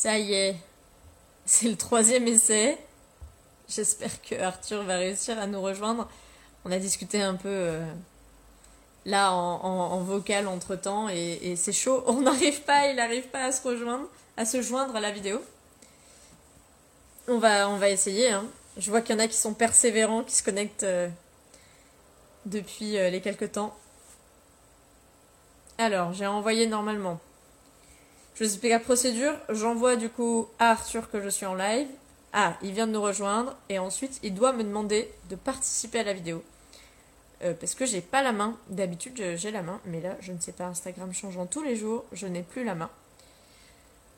Ça y est, c'est le troisième essai. J'espère que Arthur va réussir à nous rejoindre. On a discuté un peu euh, là en, vocal entre temps et, c'est chaud. On n'arrive pas, il n'arrive pas à se rejoindre, à se joindre à la vidéo. On va, essayer. Hein. Je vois qu'il y en a qui sont persévérants, qui se connectent euh, depuis euh, les quelques temps. Alors, j'ai envoyé normalement. Je vous explique la procédure. J'envoie du coup à Arthur que je suis en live. Ah, il vient de nous rejoindre. Et ensuite, il doit me demander de participer à la vidéo. Euh, parce que j'ai pas la main. D'habitude, j'ai la main. Mais là, je ne sais pas. Instagram changeant tous les jours. Je n'ai plus la main.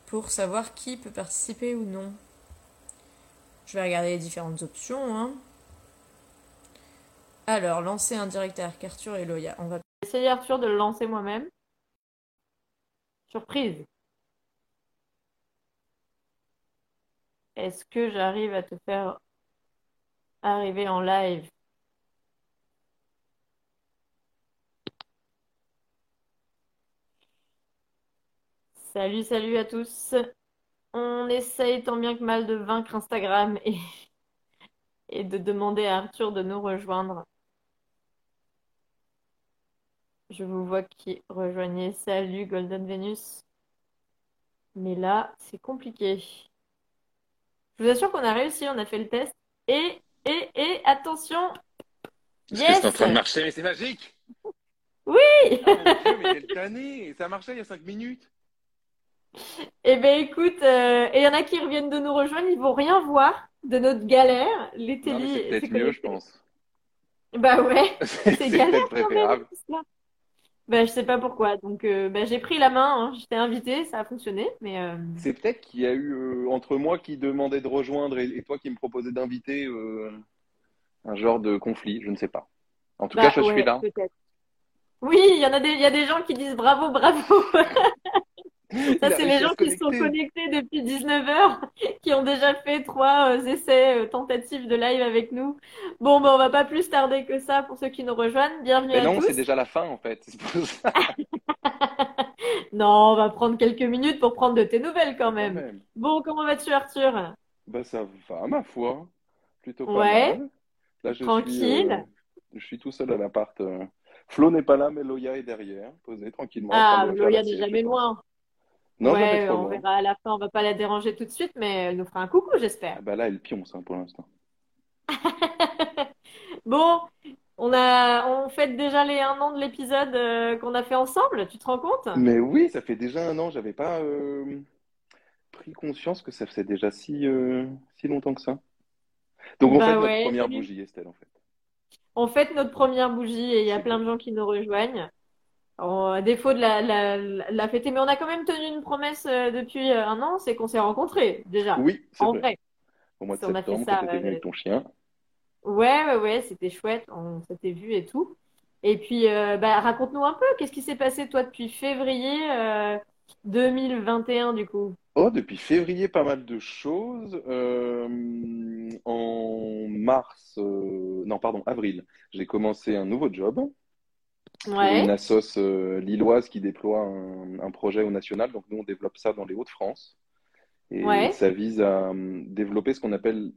Pour savoir qui peut participer ou non. Je vais regarder les différentes options. Hein. Alors, lancer un direct avec Arthur et Loya. On va essayer Arthur de le lancer moi-même. Surprise. Est-ce que j'arrive à te faire arriver en live? Salut, salut à tous. On essaye tant bien que mal de vaincre Instagram et, de demander à Arthur de nous rejoindre. Je vous vois qui rejoignez. Salut Golden Venus. Mais là, c'est compliqué. Je vous assure qu'on a réussi, on a fait le test. Et, et, et, attention Est-ce que c'est en train de marcher, mais c'est magique Oui ah, mais quelle année Ça a marché il y a 5 minutes Eh bien, écoute, euh, et il y en a qui reviennent de nous rejoindre, ils vont rien voir de notre galère. Les télé. C'est peut-être mieux, je pense. Bah ouais, c'est galère préférable. Ben, je sais pas pourquoi. Donc, euh, ben, j'ai pris la main. Hein. J'étais invitée, ça a fonctionné. Mais euh, C'est peut-être qu'il y a eu euh, entre moi qui demandais de rejoindre et, toi qui me proposais d'inviter un genre de conflit. Je ne sais pas. En tout cas, bah, je suis là. Oui, il y en a des, y a des gens qui disent bravo, bravo. Ça, c'est les gens qui sont connectés depuis 19h, qui ont déjà fait trois euh, essais euh, tentatives de live avec nous. Bon, ben, on va pas plus tarder que ça pour ceux qui nous rejoignent. Bienvenue à non, tous. c'est déjà la fin en fait. non, on va prendre quelques minutes pour prendre de tes nouvelles quand même. Bon, comment vas-tu Arthur? Bah ça va, ma foi. Plutôt pas ouais. mal. Là, je Tranquille. Suis, euh, je suis tout seul à l'appart. Flo n'est pas là, mais Loya est derrière, posé tranquillement. Ah, Loya n'est jamais loin. Non, ouais, on verra à la fin, on va pas la déranger tout de suite, mais elle nous fera un coucou, j'espère. Ah bah là, elle pionce hein, pour l'instant. bon, on a, on fête déjà les un an de l'épisode euh, qu'on a fait ensemble, tu te rends compte? Mais oui, ça fait déjà un an, j'avais pas euh, pris conscience que ça faisait déjà si, euh, si longtemps que ça. Donc on bah fait notre première bougie, Estelle, en fait. On fête notre première bougie et il y a plein de gens qui nous rejoignent à défaut de la, la, la, fêter, mais on a quand même tenu une promesse euh, depuis euh, un an, c'est qu'on s'est rencontrés déjà. Oui, c'est en vrai. Au mois de on a fait ça, avec ton chien. Ouais, ouais, ouais, c'était chouette, on s'était vu et tout. Et puis, euh, bah, raconte-nous un peu, qu'est-ce qui s'est passé toi depuis février 2021 du coup? Oh, depuis février, pas mal de choses. en mars, non, pardon, avril, j'ai commencé un nouveau job ouais. une assoce euh, lilloise qui déploie un, projet au national. Donc nous, on développe ça dans les Hauts-de-France. Et ça vise à euh, développer ce qu'on appelle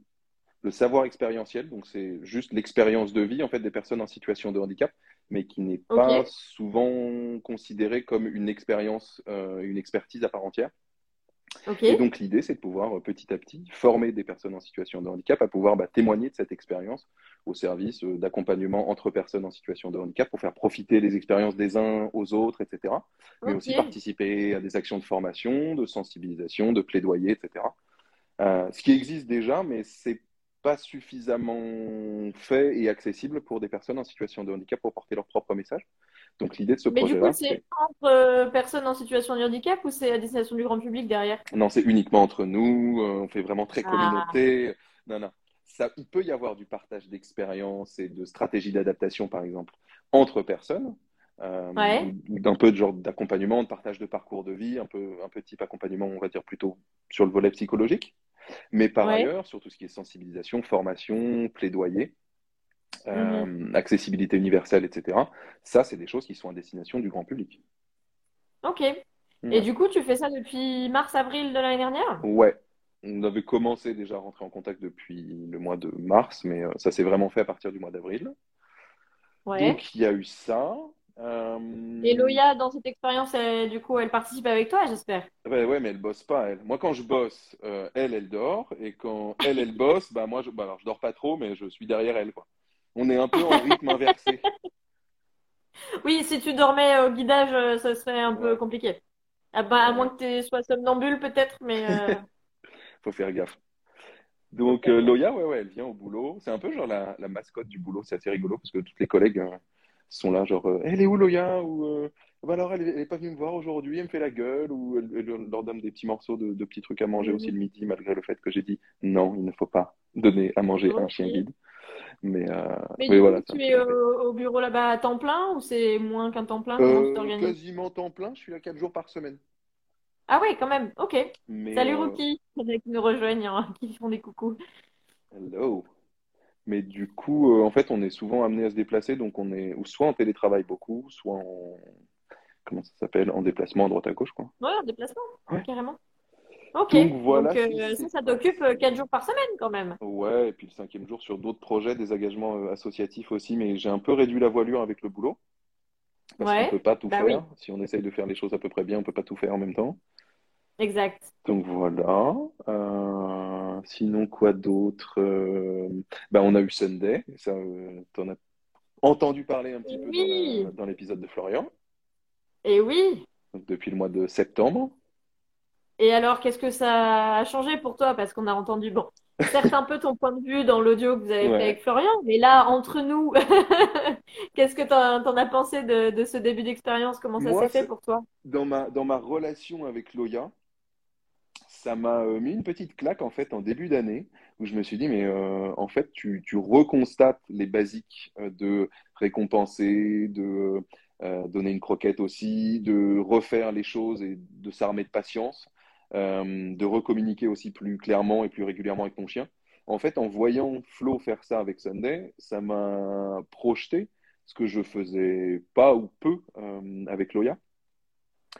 le savoir expérientiel. Donc c'est juste l'expérience de vie en fait des personnes en situation de handicap, mais qui n'est pas souvent considérée comme une expérience, euh, une expertise à part entière. Et donc l'idée, c'est de pouvoir petit à petit former des personnes en situation de handicap à pouvoir bah, témoigner de cette expérience au service euh, d'accompagnement entre personnes en situation de handicap pour faire profiter les expériences des uns aux autres, etc. Mais aussi participer à des actions de formation, de sensibilisation, de plaidoyer, etc. Euh, ce qui existe déjà, mais c'est pas suffisamment fait et accessible pour des personnes en situation de handicap pour porter leur propre message. Donc l'idée de ce projet-là. Mais du coup, c'est entre euh, personnes en situation de handicap ou c'est à destination du grand public derrière? Non, c'est uniquement entre nous. on fait vraiment très ah. communauté. Non, non il peut y avoir du partage d'expériences et de stratégies d'adaptation, par exemple, entre personnes. Euh, d'un peu de genre d'accompagnement, de partage de parcours de vie, un peu, un peu type accompagnement, on va dire plutôt sur le volet psychologique. Mais par ailleurs, sur tout ce qui est sensibilisation, formation, plaidoyer, euh, mhm. accessibilité universelle, etc., ça, c'est des choses qui sont à destination du grand public. Ok. Et du coup, tu fais ça depuis mars-avril de l'année dernière? Ouais, on avait commencé déjà à rentrer en contact depuis le mois de mars, mais euh, ça s'est vraiment fait à partir du mois d'avril. Ouais. Donc il y a eu ça. Et Euh, Loya, dans cette expérience, elle- du coup, elle participe avec toi, j'espère. Ouais, ouais, mais elle bosse pas, elle. Moi, quand je bosse, euh, elle, elle dort. Et quand elle, elle bosse, bah moi, je, bah, alors, je dors pas trop, mais je suis derrière elle, quoi. On est un peu en rythme inversé. Oui, si tu dormais au guidage, ça serait un peu compliqué. Ah bah, à moins que tu sois somnambule, peut-être, mais euh, Faut faire gaffe. Donc, euh. Loya, ouais, ouais, elle vient au boulot. C'est un peu genre la, la mascotte du boulot. C'est assez rigolo parce que toutes les collègues euh, sont là, genre, euh, elle est où Loya? Ou euh, bah alors, elle, elle est pas venue me voir aujourd'hui, elle me fait la gueule. Ou elle, elle leur donne des petits morceaux de, de petits trucs à manger aussi Mhm. le midi, malgré le fait que j'ai dit non, il ne faut pas donner à manger à un chien guide. Mais, voilà, tu es au, au bureau là-bas à temps plein ou c'est moins qu'un temps plein? Quasiment temps plein, je suis là quatre jours par semaine. Ah ouais, quand même. Ok. Mais Salut euh, Rookie, qui nous rejoignent, hein, qui font des coucous. hello. Mais du coup, euh, en fait, on est souvent amené à se déplacer, donc on est ou soit en télétravail beaucoup, soit en comment ça s'appelle, en déplacement à droite à gauche, quoi. Ouais, en déplacement, Ouais. carrément. Ok. Donc voilà euh, ça, ça t'occupe euh, quatre jours par semaine quand même. Ouais, et puis le cinquième jour sur d'autres projets, des engagements associatifs aussi, mais j'ai un peu réduit la voilure avec le boulot, parce qu'on peut pas tout Bah oui, faire. Si on essaye de faire les choses à peu près bien, on peut pas tout faire en même temps. exact. Donc voilà. Euh, sinon, quoi d'autre? Euh, bah, on a eu Sunday, ça, euh, t'en as entendu parler un petit peu dans Oui. la, dans l'épisode de Florian, Et oui. donc depuis le mois de septembre. Et alors, qu'est-ce que ça a changé pour toi? Parce qu'on a entendu, bon, certes un peu ton point de vue dans l'audio que vous avez fait avec. Florian, mais là, entre nous, qu'est-ce que t'en, t'en as pensé de, de ce début d'expérience? Comment ça s'est fait pour toi? dans ma, dans ma relation avec Loya, ça m'a euh, mis une petite claque en fait en début d'année où je me suis dit mais euh, en fait tu, tu reconstates les basiques euh, de récompenser, de euh, donner une croquette aussi, de refaire les choses et de s'armer de patience, de recommuniquer aussi plus clairement et plus régulièrement avec ton chien. En fait, en voyant Flo faire ça avec Sunday, ça m'a projeté ce que je faisais pas ou peu euh, avec Loya.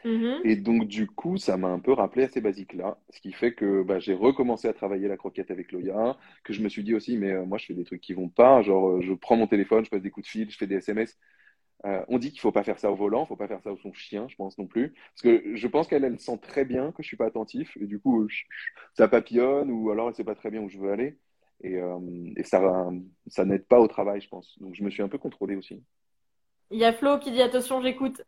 Mhm. Et donc, du coup, ça m'a un peu rappelé à ces basiques-là, ce qui fait que bah, j'ai recommencé à travailler la croquette avec Loya, que je me suis dit aussi, mais euh, moi, je fais des trucs qui vont pas, genre, euh, je prends mon téléphone, je passe des coups de fil, je fais des SMS. Euh, on dit qu'il faut pas faire ça au volant, faut pas faire ça au son chien, je pense non plus, parce que je pense qu'elle, elle sent très bien que je suis pas attentif, et du coup, ça papillonne, ou alors elle sait pas très bien où je veux aller, et, euh, et ça, ça n'aide pas au travail, je pense. Donc, je me suis un peu contrôlé aussi. Il y a Flo qui dit attention, j'écoute.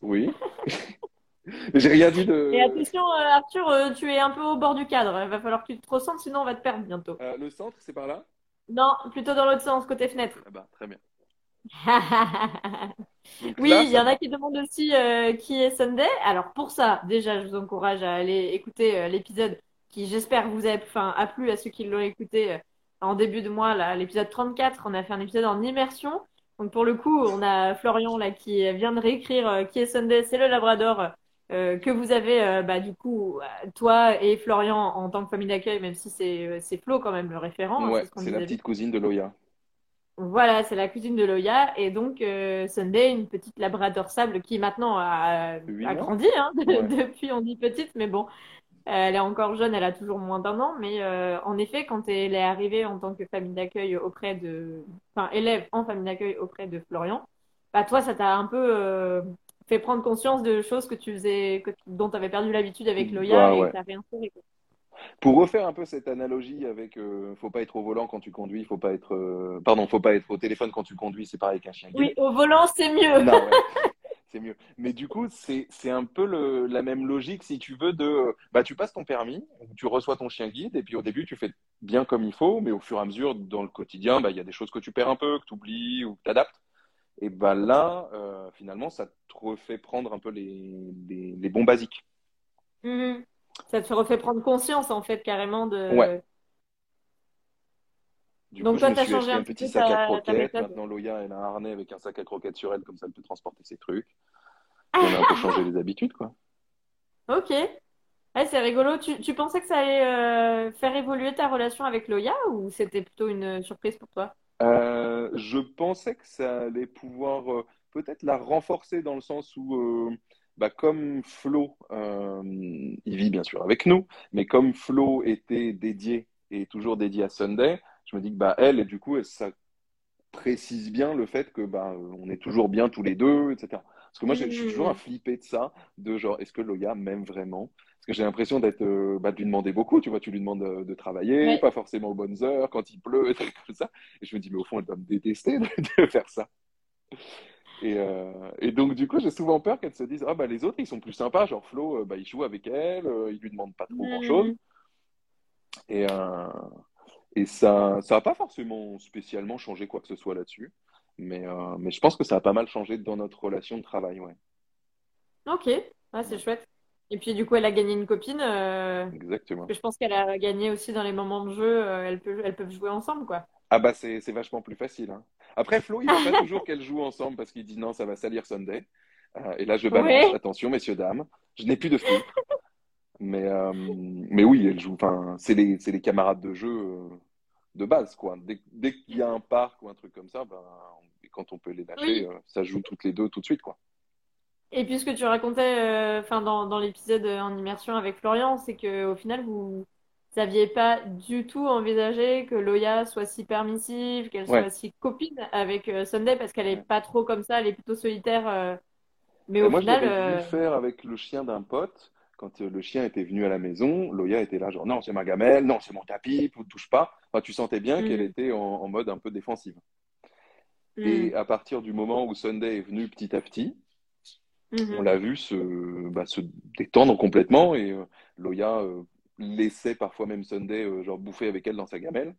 Oui. J'ai rien dit Et de. attention, euh, Arthur, tu es un peu au bord du cadre. Il va falloir que tu te recentres, sinon on va te perdre bientôt. Euh, le centre, c'est par là? Non, plutôt dans l'autre sens, côté fenêtre. Ah bah, très bien. Oui, il y en a qui demandent aussi euh, qui est Sunday. Alors pour ça, déjà, je vous encourage à aller écouter euh, l'épisode qui, j'espère, vous a, plu à ceux qui l'ont écouté euh, en début de mois, là, l'épisode 34. On a fait un épisode en immersion. Donc pour le coup, on a Florian là qui vient de réécrire qui est Sunday, c'est le Labrador que vous avez bah, du coup toi et Florian en tant que famille d'accueil, même si c'est c'est Flo quand même le référent, hein, c'est Ouais, ce c'est la petite cousine de Loya. Voilà, c'est la cuisine de Loya. Et donc, euh, Sunday, une petite labrador sable qui maintenant a, grandi. Hein, Ouais. depuis, on dit petite, mais bon, elle est encore jeune, elle a toujours moins d'un an. Mais euh, en effet, quand elle est arrivée en tant que famille d'accueil auprès de... Enfin, élève en famille d'accueil auprès de Florian, bah toi, ça t'a un peu euh, fait prendre conscience de choses que tu faisais, que, dont tu avais perdu l'habitude avec Loya Bah et que tu quoi. Pour refaire un peu cette analogie avec euh, faut pas être au volant quand tu conduis, faut pas être euh, pardon, faut pas être au téléphone quand tu conduis, c'est pareil qu'un chien guide. Oui, au volant, c'est mieux. Non, ouais, c'est mieux. Mais du coup, c'est c'est un peu le, la même logique si tu veux de bah tu passes ton permis, tu reçois ton chien guide et puis au début tu fais bien comme il faut, mais au fur et à mesure dans le quotidien, bah il y a des choses que tu perds un peu, que tu oublies ou que tu adaptes. Et bah là, euh, finalement, ça te refait prendre un peu les, les, les bons basiques. Mhm. Ça te refait prendre conscience, en fait, carrément Ouais. de... Du Donc coup, je toi, me tu as suis changé acheté un un petit sac à croquettes. méthode. Maintenant, Loya, elle a un harnais avec un sac à croquettes sur elle, comme ça, elle peut transporter ses trucs. Et on a un peu changé les habitudes, quoi. Ok. Ouais, c'est rigolo. Tu, tu pensais que ça allait euh, faire évoluer ta relation avec Loya ou c'était plutôt une surprise pour toi? Euh, je pensais que ça allait pouvoir euh, peut-être la renforcer dans le sens où euh, bah, comme Flo, euh, il vit bien sûr avec nous, mais comme Flo était dédié et toujours dédié à Sunday, je me dis que bah, elle, et du coup, ça précise bien le fait que bah, on est toujours bien tous les deux, etc. Parce que moi, je, suis toujours à flipper de ça, de genre, est-ce que Loya m'aime vraiment? Parce que j'ai l'impression d'être, euh, bah, de lui demander beaucoup, tu vois, tu lui demandes de, travailler, pas forcément aux bonnes heures, quand il pleut, et tout ça. Et je me dis, mais au fond, elle doit me détester de faire ça. Euh, et, donc, du coup, j'ai souvent peur qu'elle se dise Ah, bah, les autres, ils sont plus sympas. Genre, Flo, euh, bah, il joue avec elle, euh, il lui demande pas trop grand-chose. Et, et ça ça n'a pas forcément spécialement changé quoi que ce soit là-dessus. Mais, mais je pense que ça a pas mal changé dans notre relation de travail. Ouais. Ok, c'est chouette. Et puis, du coup, elle a gagné une copine. Exactement. je pense qu'elle a gagné aussi dans les moments de jeu. elles, peuvent, elles peuvent jouer ensemble, quoi. Ah, bah, c'est vachement plus facile. Hein. Après, Flo, il ne veut pas toujours qu'elle joue ensemble parce qu'il dit non, ça va salir Sunday. Euh, et là, je balance. Attention, messieurs, dames. Je n'ai plus de filtre. Mais, euh, mais oui, elle joue. Enfin, c'est les, les, camarades de jeu euh, de base, quoi. Dès, dès qu'il y a un parc ou un truc comme ça, ben, quand on peut les lâcher, ça joue toutes les deux tout de suite, quoi. Et puis ce que tu racontais, enfin dans, dans l'épisode en immersion avec Florian, c'est que au final vous n'aviez pas du tout envisagé que Loya soit si permissive, qu'elle soit si copine avec euh, Sunday parce qu'elle est pas trop comme ça, elle est plutôt solitaire. Euh. Mais au moi, final. Moi, euh... le faire avec le chien d'un pote. Quand euh, le chien était venu à la maison, Loya était là, genre non, c'est ma gamelle, non, c'est mon tapis, ne touche pas. Enfin, tu sentais bien qu'elle mm. était en, mode un peu défensive. Mm. Et à partir du moment où Sunday est venu petit à petit, mm-hmm. on l'a vu se, bah, se, détendre complètement et Loya laissait parfois même Sunday euh, genre bouffer avec elle dans sa gamelle.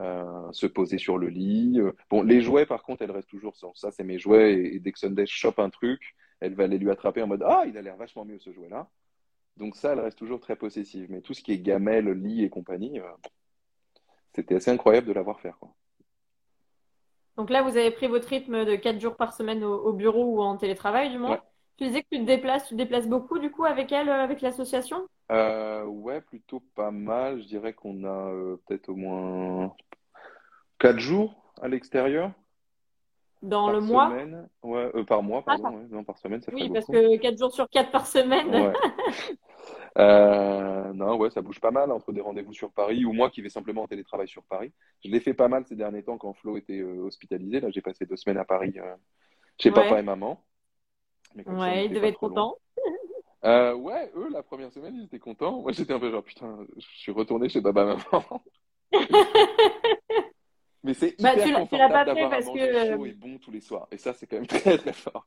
Euh, se poser sur le lit. Euh. Bon, les jouets, par contre, elle reste toujours sans. Ça, c'est mes jouets. Et, dès que Sunday chope un truc, elle va aller lui attraper en mode Ah, il a l'air vachement mieux ce jouet-là. Donc, ça, elle reste toujours très possessive. Mais tout ce qui est gamelle, lit et compagnie, c'était assez incroyable de la voir faire. Quoi. Donc là, vous avez pris votre rythme de 4 jours par semaine au, bureau ou en télétravail, du moins. Tu disais que tu te déplaces, tu te déplaces beaucoup, du coup, avec elle, avec l'association? Euh, ouais, plutôt pas mal. Je dirais qu'on a euh, peut-être au moins 4 jours à l'extérieur. Dans le mois Ouais, euh, par mois, ah, pardon. Non, par semaine, ça Oui, parce que 4 jours sur 4 par semaine. non, ouais, ça bouge pas mal entre des rendez-vous sur Paris ou moi qui vais simplement en télétravail sur Paris. Je l'ai fait pas mal ces derniers temps quand Flo était hospitalisé. Là, j'ai passé deux semaines à Paris chez papa et maman. ouais, il devait être content. Euh, ouais, eux, la première semaine, ils étaient contents. Moi, j'étais un peu genre, putain, je suis retourné chez papa maman. Mais c'est bah, hyper confortable d'avoir un que... chaud et bon tous les soirs. Et ça, c'est quand même très, très fort.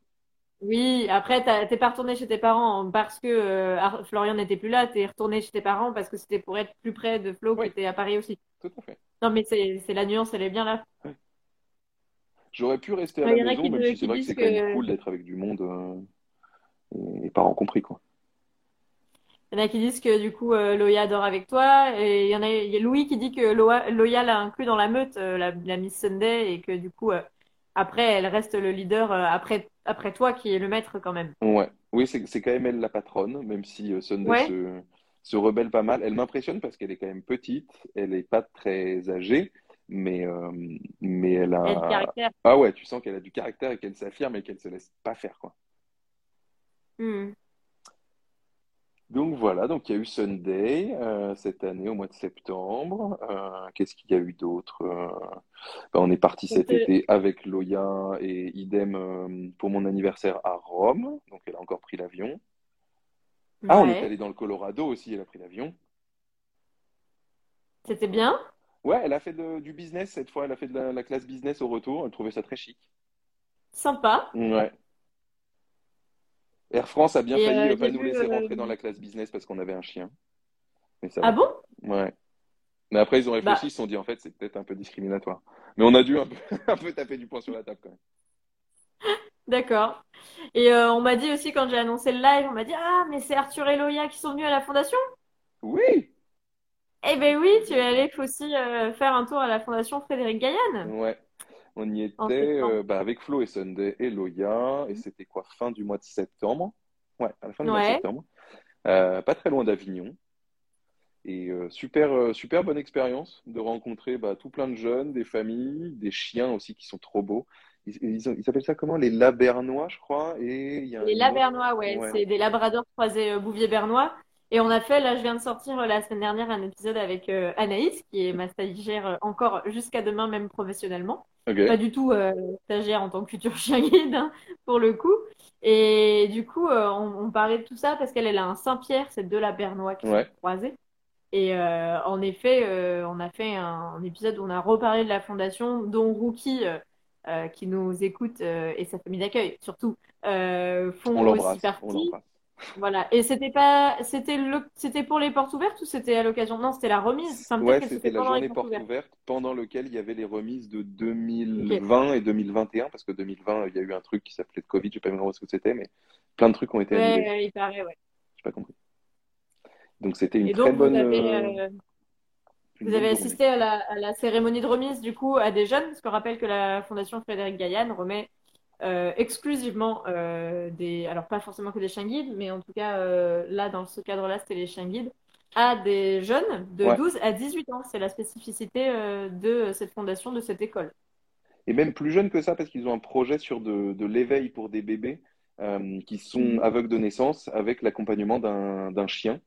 Oui, après, t'es pas retourné chez tes parents parce que euh, Florian n'était plus là. T'es retourné chez tes parents parce que c'était pour être plus près de Flo qui était à Paris aussi. Tout à fait. Non, mais c'est la nuance, elle est bien là. J'aurais pu rester à la maison, même si c'est vrai que c'est quand même cool d'être avec du monde. Euh et parents compris quoi. Il y en a qui disent que du coup euh, Loya dort avec toi et il y en a, il Louis qui dit que Loya, l'a inclus dans la meute, euh, la, Miss Sunday et que du coup euh, après elle reste le leader après après toi qui est le maître quand même. Ouais, oui c'est quand même elle la patronne même si Sunday se, se, rebelle pas mal. Elle m'impressionne parce qu'elle est quand même petite, elle est pas très âgée. Mais, mais elle a. Elle a du caractère. Ah ouais, tu sens qu'elle a du caractère et qu'elle s'affirme et qu'elle se laisse pas faire, quoi. Hmm. Donc voilà, donc il y a eu Sunday euh, cette année au mois de septembre. Euh, qu'est-ce qu'il y a eu d'autre euh, ben, On est parti cet été avec Loya et idem pour mon anniversaire à Rome. Donc elle a encore pris l'avion. Ah, on est allé dans le Colorado aussi, elle a pris l'avion. C'était bien? Ouais, elle a fait du business cette fois, elle a fait de la, la classe business au retour, elle trouvait ça très chic. Sympa. Ouais. Air France a bien failli ne euh, pas nous laisser rentrer euh, dans la classe business parce qu'on avait un chien. ah bon? Ouais. Mais après, ils ont réfléchi, bah. ils se sont dit, en fait, c'est peut-être un peu discriminatoire. Mais on a dû un peu, taper du poing sur la table quand même. D'accord. Et euh, on m'a dit aussi, quand j'ai annoncé le live, on m'a dit, ah, mais c'est Arthur et Loya qui sont venus à la fondation? Oui Eh ben oui, tu es allé aussi faire un tour à la fondation Frédéric Gaillan. Ouais. On y était euh, bah, avec Flo et Sunday et Loya, et mhm. c'était quoi, fin du mois de septembre? Ouais, à la fin du mois de septembre. Euh, pas très loin d'Avignon. Et euh, super, super bonne expérience de rencontrer bah, tout plein de jeunes, des familles, des chiens aussi qui sont trop beaux. ils, s'appellent ça comment? Les Labernois, je crois. Et il y a les Labernois, ouais. C'est des labradors croisés euh, Bouvier-Bernois. Et on a fait, là, je viens de sortir euh, la semaine dernière un épisode avec euh, Anaïs, qui est ma stagiaire encore jusqu'à demain, même professionnellement. Pas du tout stagiaire en tant que futur chien guide, hein, pour le coup. Et du coup, on, parlait de tout ça parce qu'elle elle a un Saint-Pierre, c'est deux Labernois qui sont croisés. Et en effet, on a fait un, un, épisode où on a reparlé de la fondation, dont Rookie euh, qui nous écoutent euh, et sa famille d'accueil surtout euh, font aussi partie. Voilà. Et c'était pas, c'était le, c'était pour les portes ouvertes ou c'était à l'occasion? Non, c'était la remise. ouais, c'était la journée portes ouvertes pendant lequel il y avait les remises de 2020 et 2021 parce que 2020 il y a eu un truc qui s'appelait de Covid, je sais pas vraiment ce que c'était, mais plein de trucs ont été annulés. Ouais, il paraît, ouais. J'ai pas compris. Donc c'était une très bonne. Vous avez assisté à la, cérémonie de remise du coup à des jeunes, parce qu'on rappelle que la Fondation Frédéric Gaillan remet euh, exclusivement euh, des, alors pas forcément que des chiens guides, mais en tout cas euh, là dans ce cadre-là c'était les chiens guides, à des jeunes de 12 à 18 ans. C'est la spécificité de cette fondation, de cette école. Et même plus jeunes que ça, parce qu'ils ont un projet sur de, de l'éveil pour des bébés qui sont mm. aveugles de naissance avec l'accompagnement d'un chien.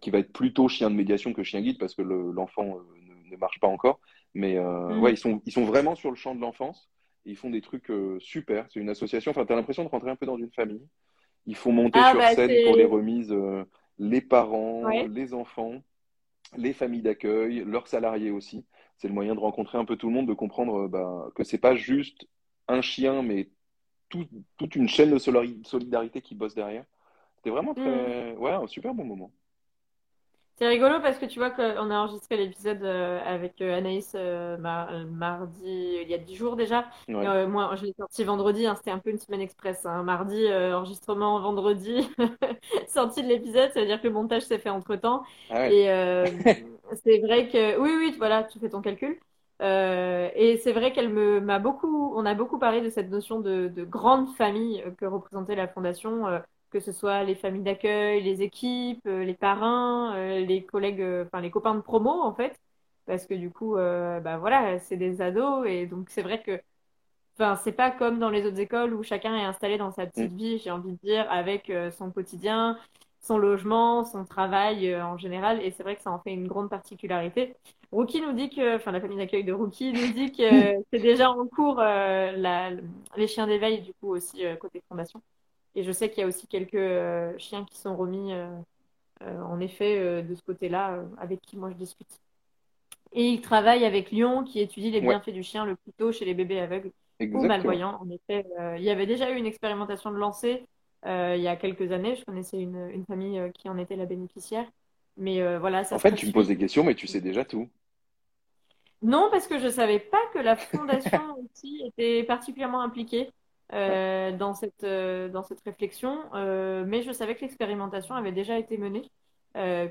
Qui va être plutôt chien de médiation que chien guide parce que l'enfant ne, marche pas encore. Mais euh, mm. ouais, ils sont, ils sont vraiment sur le champ de l'enfance. Ils font des trucs super. C'est une association. Enfin, tu as l'impression de rentrer un peu dans une famille. Ils font monter ah, sur bah, scène pour les remises les parents, les enfants, les familles d'accueil, leurs salariés aussi. C'est le moyen de rencontrer un peu tout le monde, de comprendre bah, que c'est pas juste un chien, mais toute une chaîne de solidarité qui bosse derrière. C'était vraiment très, mm. ouais, un super bon moment. C'est rigolo parce que tu vois qu'on a enregistré l'épisode euh, avec euh, Anaïs euh, mardi, il y a dix jours déjà. moi, je l'ai sorti vendredi, hein, c'était un peu une semaine express. Hein. Mardi, enregistrement vendredi, sortie de l'épisode, ça veut dire que le montage s'est fait entre temps. Ah et c'est vrai que, oui, oui, voilà, tu fais ton calcul. et c'est vrai qu'elle me m'a beaucoup, on a beaucoup parlé de cette notion de, de grande famille que représentait la fondation que ce soit les familles d'accueil, les équipes, euh, les parrains, euh, les collègues, euh, enfin les copains de promo en fait, parce que du coup, bah voilà, c'est des ados et donc c'est vrai que, enfin c'est pas comme dans les autres écoles où chacun est installé dans sa petite mm. vie, j'ai envie de dire, avec son quotidien, son logement, son travail en général, et c'est vrai que ça en fait une grande particularité. Rookie nous dit que, enfin la famille d'accueil de Rookie nous dit que c'est déjà en cours la, les chiens d'éveil du coup aussi côté fondation. Et je sais qu'il y a aussi quelques euh, chiens qui sont remis, euh, euh, en effet, de ce côté-là, avec qui moi je discute. Et il travaille avec Lyon, qui étudie les bienfaits du chien le plus tôt chez les bébés aveugles ou malvoyants. En effet, il y avait déjà eu une expérimentation de lancer il y a quelques années. Je connaissais une, une famille qui en était la bénéficiaire. Mais voilà, ça En fait, tu me poses des questions, mais tu sais déjà tout. Non, parce que je ne savais pas que la fondation aussi était particulièrement impliquée. Euh, dans, cette, euh, dans cette réflexion, euh, mais je savais que l'expérimentation avait déjà été menée,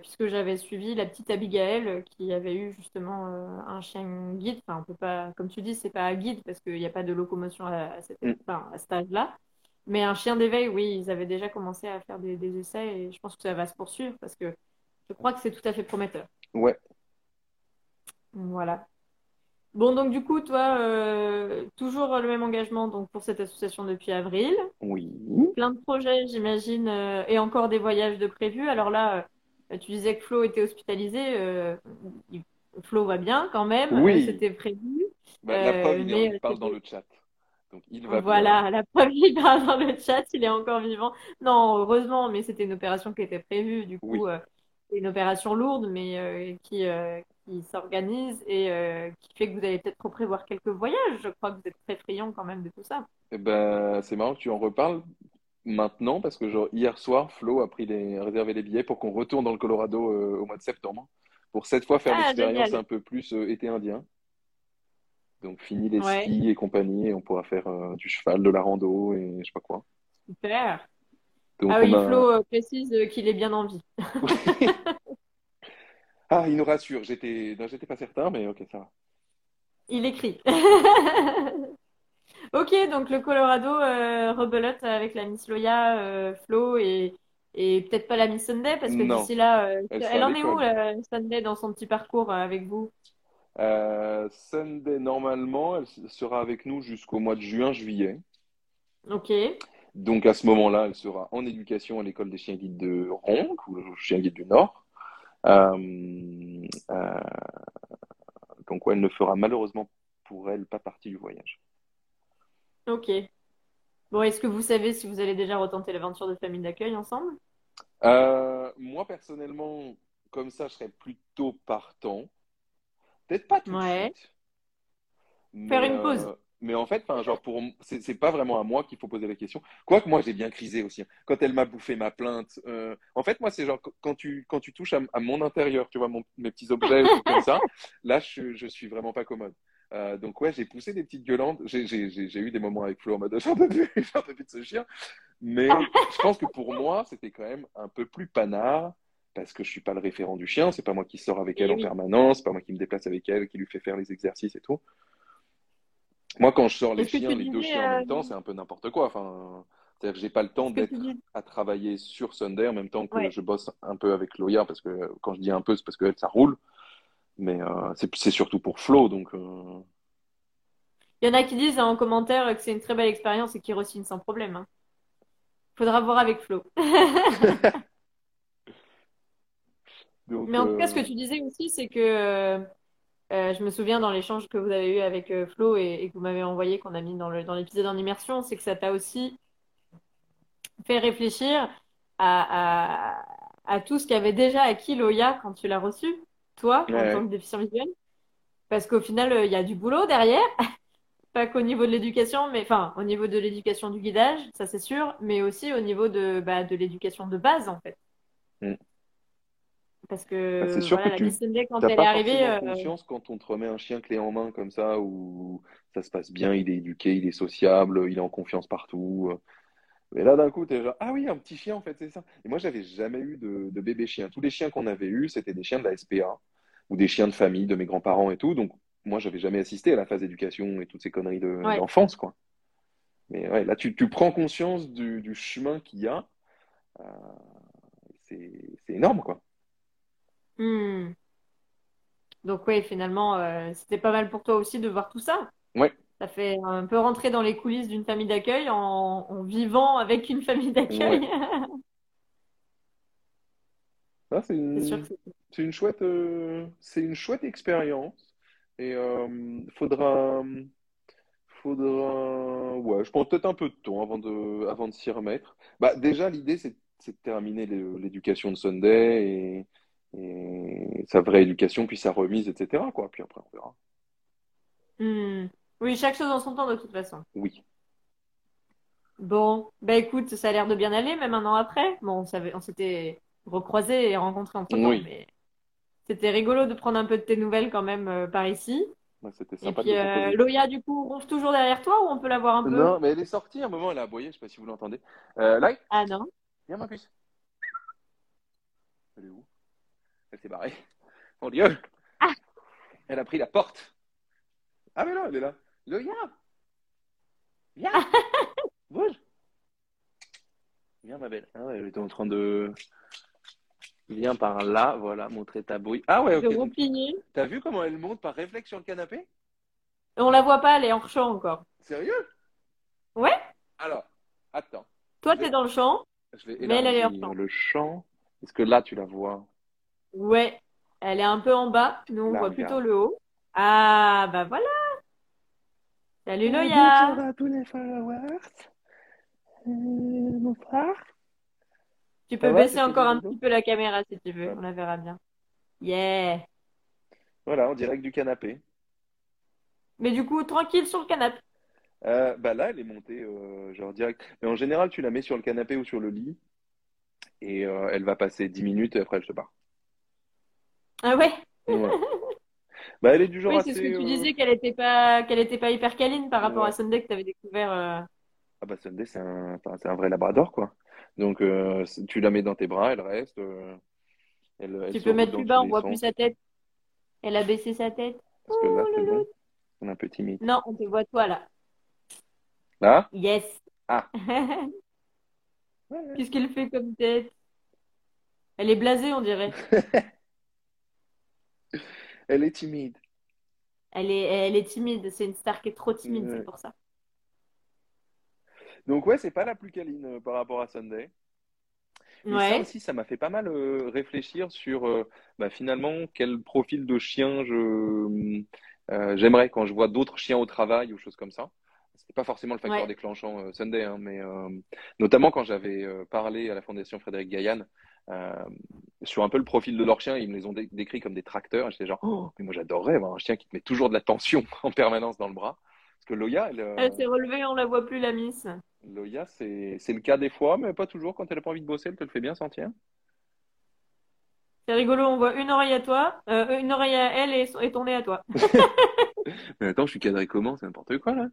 puisque j'avais suivi la petite Abigail qui avait eu justement un chien guide. Enfin, on peut pas, comme tu dis, c'est pas un guide parce qu'il n'y a pas de locomotion à, cette, mm. enfin, à cet âge-là. Mais un chien d'éveil, oui, ils avaient déjà commencé à faire des, des, essais et je pense que ça va se poursuivre parce que je crois que c'est tout à fait prometteur. Ouais. Voilà. Bon, donc du coup, toi, euh, toujours le même engagement donc pour cette association depuis avril. Oui. Plein de projets, j'imagine, euh, et encore des voyages de prévus. Alors là, euh, tu disais que Flo était hospitalisé. Flo va bien quand même. Oui. C'était prévu. Bah, la preuve, il parle dans le chat. Donc, il va voilà, la preuve, il parle dans le chat. Il est encore vivant. Non, heureusement, mais c'était une opération qui était prévue. Du coup, une opération lourde, mais qui qui s'organise et euh, qui fait que vous allez peut-être prévoir quelques voyages. Je crois que vous êtes très friand quand même de tout ça. Eh ben, c'est marrant que tu en reparles maintenant parce que genre, hier soir, Flo a pris les, réservé les billets pour qu'on retourne dans le Colorado euh, au mois de septembre pour cette fois faire ah, l'expérience un peu plus euh, été indien. Donc fini les skis et compagnie et on pourra faire du cheval, de la rando et je sais pas quoi. Super. ah oui, Flo précise qu'il est bien en vie. Ah, il nous rassure. J'étais, j'étais pas certain, mais ok, ça va. Il écrit. ok, donc le Colorado euh, rebelote avec la Miss Loya, euh, Flo et, et peut-être pas la Miss Sunday parce que d'ici là, euh, elle, en est où la Sunday dans son petit parcours avec vous? Euh, Sunday, normalement, elle sera avec nous jusqu'au mois de juin, juillet. Ok. Donc à ce moment-là, elle sera en éducation à l'école des chiens guides de Ronc, ou chiens guides du Nord. Euh, euh, donc ouais, elle ne fera malheureusement pour elle pas partie du voyage. Ok. Bon, est-ce que vous savez si vous allez déjà retenter l'aventure de famille d'accueil ensemble? Euh, Moi, personnellement, comme ça, je serais plutôt partant. Peut-être pas tout de suite. Faire une pause. Mais en fait, genre pour, c'est pas vraiment à moi qu'il faut poser la question. Quoique moi, j'ai bien crisé aussi. Hein. Quand elle m'a bouffé ma plainte. Euh, en fait, moi, c'est genre quand tu, quand tu touches à, mon intérieur, tu vois, mes petits objets ou comme ça, là, je, je suis vraiment pas commode. Euh, donc ouais, j'ai poussé des petites gueulantes. J'ai eu des moments avec Flo en mode j'en peux plus, j'en peux plus de ce chien. Mais je pense que pour moi, c'était quand même un peu plus panard parce que je suis pas le référent du chien. C'est pas moi qui sors avec elle en permanence, c'est pas moi qui me déplace avec elle, qui lui fait faire les exercices et tout. Moi, quand je sors les chiens, les deux chiens en même temps, euh, c'est un peu n'importe quoi. Enfin, c'est-à-dire que j'ai pas le temps d'être à travailler sur Sunday en même temps que je bosse un peu avec Loya parce que quand je dis un peu, c'est parce que ça roule. Mais euh, c'est surtout pour Flo, donc. Euh. Il y en a qui disent en commentaire que c'est une très belle expérience et qu'ils re sans problème. Hein. Faudra voir avec Flo. Mais en tout cas, ce que tu disais aussi, c'est que je me souviens dans l'échange que vous avez eu avec Flo et, que vous m'avez envoyé, qu'on a mis dans l'épisode dans en immersion, c'est que ça t'a aussi fait réfléchir à, à, à tout ce qu'avait déjà acquis Loya quand tu l'as reçu toi, en tant que déficient visuel. Parce qu'au final, euh, il y a du boulot derrière. Pas qu'au niveau de l'éducation, mais enfin, au niveau de l'éducation du guidage, ça c'est sûr, mais aussi au niveau de, bah, de l'éducation de base, en fait. Mm. Parce que, c'est sûr que tu quand elle est arrivée. Euh... quand on te remet un chien clé en main comme ça, où ça se passe bien, il est éduqué, il est sociable, il est en confiance partout. Mais là, d'un coup, tu es genre, ah oui, un petit chien, en fait, c'est ça. Et moi, j'avais jamais eu de, de bébé chien. Tous les chiens qu'on avait eus, c'était des chiens de la SPA ou des chiens de famille de mes grands-parents et tout. Donc, moi, j'avais jamais assisté à la phase d'éducation et toutes ces conneries d'enfance, quoi. Mais ouais, là, tu, tu prends conscience du, du chemin qu'il y a. Euh, c'est énorme, quoi. Hmm. Donc, oui, finalement, euh, c'était pas mal pour toi aussi de voir tout ça. Ouais. Ça fait un peu rentrer dans les coulisses d'une famille d'accueil en, vivant avec une famille d'accueil. Ah, c'est une, chouette, euh, c'est une chouette expérience. Et euh, faudra, faudra, ouais, je prends peut-être un peu de temps avant de, avant de s'y remettre. Bah, déjà, l'idée, c'est, de terminer l'éducation de Sunday et, et, sa vraie éducation, puis sa remise, etc. Quoi. Puis après, on verra. Hmm. Oui, chaque chose en son temps de toute façon. Oui. Bon, bah écoute, ça a l'air de bien aller, même un an après. Bon, on on s'était recroisés et rencontrés en temps, oui. mais c'était rigolo de prendre un peu de tes nouvelles quand même euh, par ici. c'était sympa. Et puis, euh, Loya, du coup, ronge toujours derrière toi ou on peut la voir un peu? Non, mais elle est sortie à un moment, elle a aboyé, je sais pas si vous l'entendez. Euh, là Ah non. Viens, ma puce. Elle est où? Elle s'est barrée. Mon Dieu ah. Elle a pris la porte. Ah, mais non, elle est là. Loya Viens Bouge Viens, ma belle. Ah ouais, elle était en train de. Viens par là, voilà, montrer ta bouille. Ah ouais, ok. T'as vu comment elle monte par réflexe sur le canapé? On la voit pas, elle est hors champ encore. Sérieux? Ouais. Alors, attends. Toi, t'es dans le champ, vais mais elle, est hors champ. Le champ, est-ce que là, tu la vois? Ouais, elle est un peu en bas. Nous, on voit plutôt le haut. Ah, bah voilà Salut Loya Bonjour à tous les followers. Euh, frère. Tu peux baisser encore un petit peu la caméra si tu veux, on la verra bien. Yeah Voilà, en direct du canapé. Mais du coup, tranquille sur le canapé. Euh, bah là, elle est montée euh, genre direct. Mais en général, tu la mets sur le canapé ou sur le lit et elle va passer 10 minutes et après elle se barre. Ah ouais, Bah, elle est du genre oui, c'est ce que tu euh, disais qu'elle n'était pas, qu'elle était pas hyper câline par rapport à Sunday que tu avais découvert. Euh. Ah bah Sunday, c'est un, c'est un vrai labrador, quoi. Donc, euh, tu la mets dans tes bras, elle reste. Elle, tu peux mettre plus bas, on voit plus sa tête. Elle a baissé sa tête. Parce que là, c'est bon. On est un peu timide. Non, on te voit toi, là. Là? Yes. Ah. Qu'est-ce qu'elle fait comme tête? Elle est blasée, on dirait. Elle est timide. Elle est, elle est timide. C'est une star qui est trop timide, c'est pour ça. Donc ouais, c'est pas la plus câline euh, par rapport à Sunday. Mais ça aussi, ça m'a fait pas mal euh, réfléchir sur euh, bah, finalement quel profil de chien je j'aimerais quand je vois d'autres chiens au travail ou choses comme ça. C'était pas forcément le facteur déclenchant Sunday, hein, mais notamment quand j'avais parlé à la Fondation Frédéric Gaillan sur un peu le profil de leurs chiens, ils me les ont décrits comme des tracteurs. J'étais genre, oh, mais moi j'adorerais avoir un chien qui te met toujours de la tension en permanence dans le bras. Parce que Loya, elle, elle s'est relevée, on la voit plus la miss. Loya, c'est le cas des fois, mais pas toujours. Quand elle n'a pas envie de bosser, elle te le fait bien sentir. C'est rigolo, on voit une oreille à toi, euh, une oreille à elle et, et ton nez à toi. mais attends, je suis cadré comment? C'est n'importe quoi là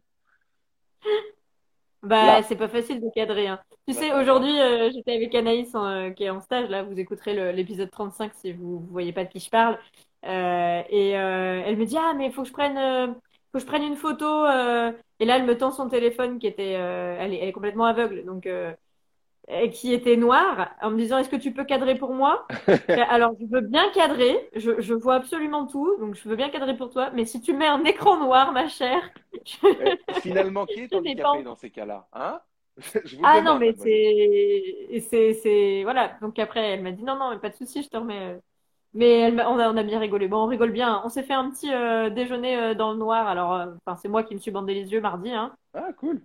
Bah, c'est pas facile de cadrer. Hein. Tu sais, aujourd'hui, euh, j'étais avec Anaïs euh, qui est en stage. Là, vous écouterez l'épisode 35 si vous ne voyez pas de qui je parle. et elle me dit Ah, mais il faut que je prenne faut que je prenne une photo. Euh, et là, elle me tend son téléphone qui était, euh, elle, est, complètement aveugle, donc euh, qui était noir, en me disant Est-ce que tu peux cadrer pour moi? Alors, je veux bien cadrer, je, je, vois absolument tout, donc je veux bien cadrer pour toi, mais si tu mets un écran noir, ma chère. Finalement, qui est handicapé dans ces cas-là hein? Ah non, mais c'est, c'est, voilà. Donc après, elle m'a dit non, non, mais pas de souci, je te remets. Mais elle, on, a, on a bien rigolé. Bon, on rigole bien. On s'est fait un petit euh, déjeuner euh, dans le noir. Alors, euh, enfin, c'est moi qui me suis bandé les yeux mardi. Hein. Ah, cool.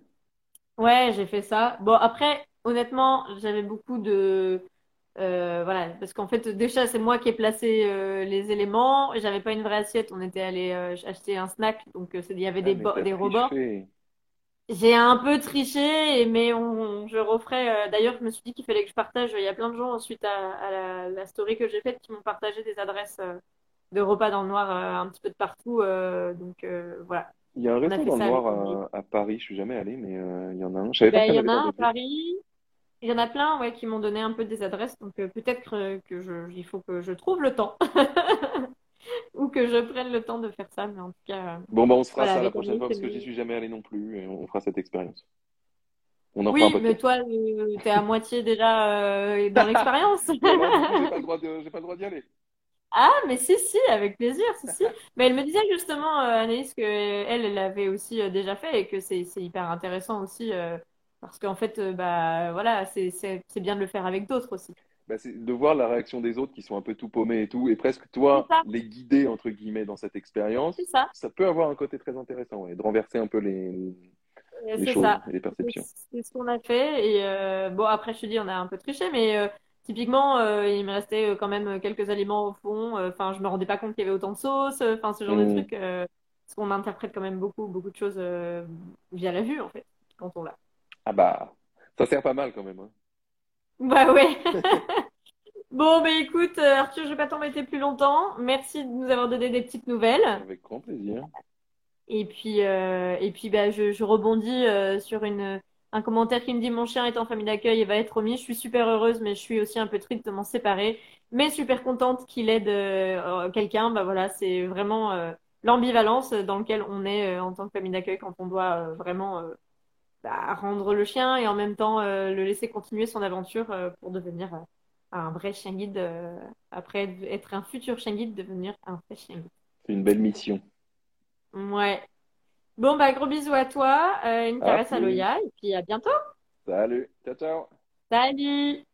Ouais, j'ai fait ça. Bon, après, honnêtement, j'avais beaucoup de. voilà, parce qu'en fait, déjà, c'est moi qui ai placé les éléments. J'avais pas une vraie assiette. On était allé acheter un snack. Donc, il y avait des, ah, des robots. J'ai un peu triché, mais on, je referai. Euh, d'ailleurs, je me suis dit qu'il fallait que je partage. Il y a plein de gens, suite à, la, story que j'ai faite, qui m'ont partagé des adresses euh, de repas dans le noir euh, un petit peu de partout. donc voilà. Il y a un resto dans le noir à, Paris, je suis jamais allé, mais il y en a un. Ben, il y en a un à Paris. Il y en a plein ouais, qui m'ont donné un peu des adresses, donc peut-être que, je, il faut que je trouve le temps. ou que je prenne le temps de faire ça. Mais en tout cas. Euh, bon, bah, on se fera ça la prochaine fois parce que j'y suis jamais allé non plus et on fera cette expérience. On en oui, mais toi, euh, tu es à moitié déjà euh, dans l'expérience. j'ai pas le droit d'y aller. Ah, mais si, si, avec plaisir, si, si. Mais elle me disait justement, Anaïs, que elle, elle l'avait aussi déjà fait et que c'est hyper intéressant aussi parce qu'en fait, bah voilà, c'est bien de le faire avec d'autres aussi. Bah, c'est de voir la réaction des autres qui sont un peu tout paumés et tout, et presque toi les guider entre guillemets dans cette expérience. Ça. ça. peut avoir un côté très intéressant, et de renverser un peu les, les choses, les perceptions. C'est ce qu'on a fait, et euh, bon après je te dis on a un peu triché, mais euh, typiquement euh, il me restait quand même quelques aliments au fond. Enfin je me rendais pas compte qu'il y avait autant de sauce, enfin ce genre de mm. trucs, parce qu'on interprète quand même beaucoup beaucoup de choses via la vue en fait quand on l'a. Ah bah ça sert pas mal quand même. Hein. Bah ouais. bon, bah écoute, euh, Arthur, je vais pas t'embêter plus longtemps. Merci de nous avoir donné des petites nouvelles. Avec grand plaisir. Et puis, euh, et puis bah, je, rebondis euh, sur une, un commentaire qui me dit Mon chien est en famille d'accueil et va être remis. Je suis super heureuse, mais je suis aussi un peu triste de m'en séparer. Mais super contente qu'il aide quelqu'un. Bah voilà, c'est vraiment l'ambivalence dans laquelle on est en tant que famille d'accueil quand on doit vraiment bah, rendre le chien et en même temps euh, le laisser continuer son aventure euh, pour devenir euh, un vrai chien guide, après être un futur chien guide, devenir un vrai chien guide. C'est une belle mission. Ouais. Bon, bah, gros bisous à toi, une caresse à Loya, et puis à bientôt. Salut, ciao, ciao. Salut.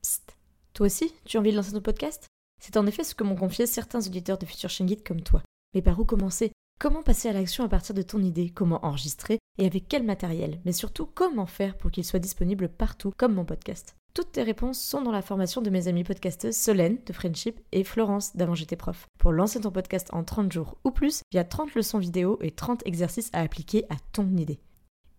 Psst. Toi aussi, tu as envie de lancer ton podcast? C'est en effet ce que m'ont confié certains auditeurs de Futur Chien Guide comme toi. Mais par où commencer? Comment passer à l'action à partir de ton idée Comment enregistrer Et avec quel matériel Mais surtout, comment faire pour qu'il soit disponible partout, comme mon podcast toutes tes réponses sont dans la formation de mes amies podcasteuses Solène de Friendship et Florence d'Avant j'étais prof. Pour lancer ton podcast en 30 jours ou plus, il y a 30 leçons vidéo et 30 exercices à appliquer à ton idée.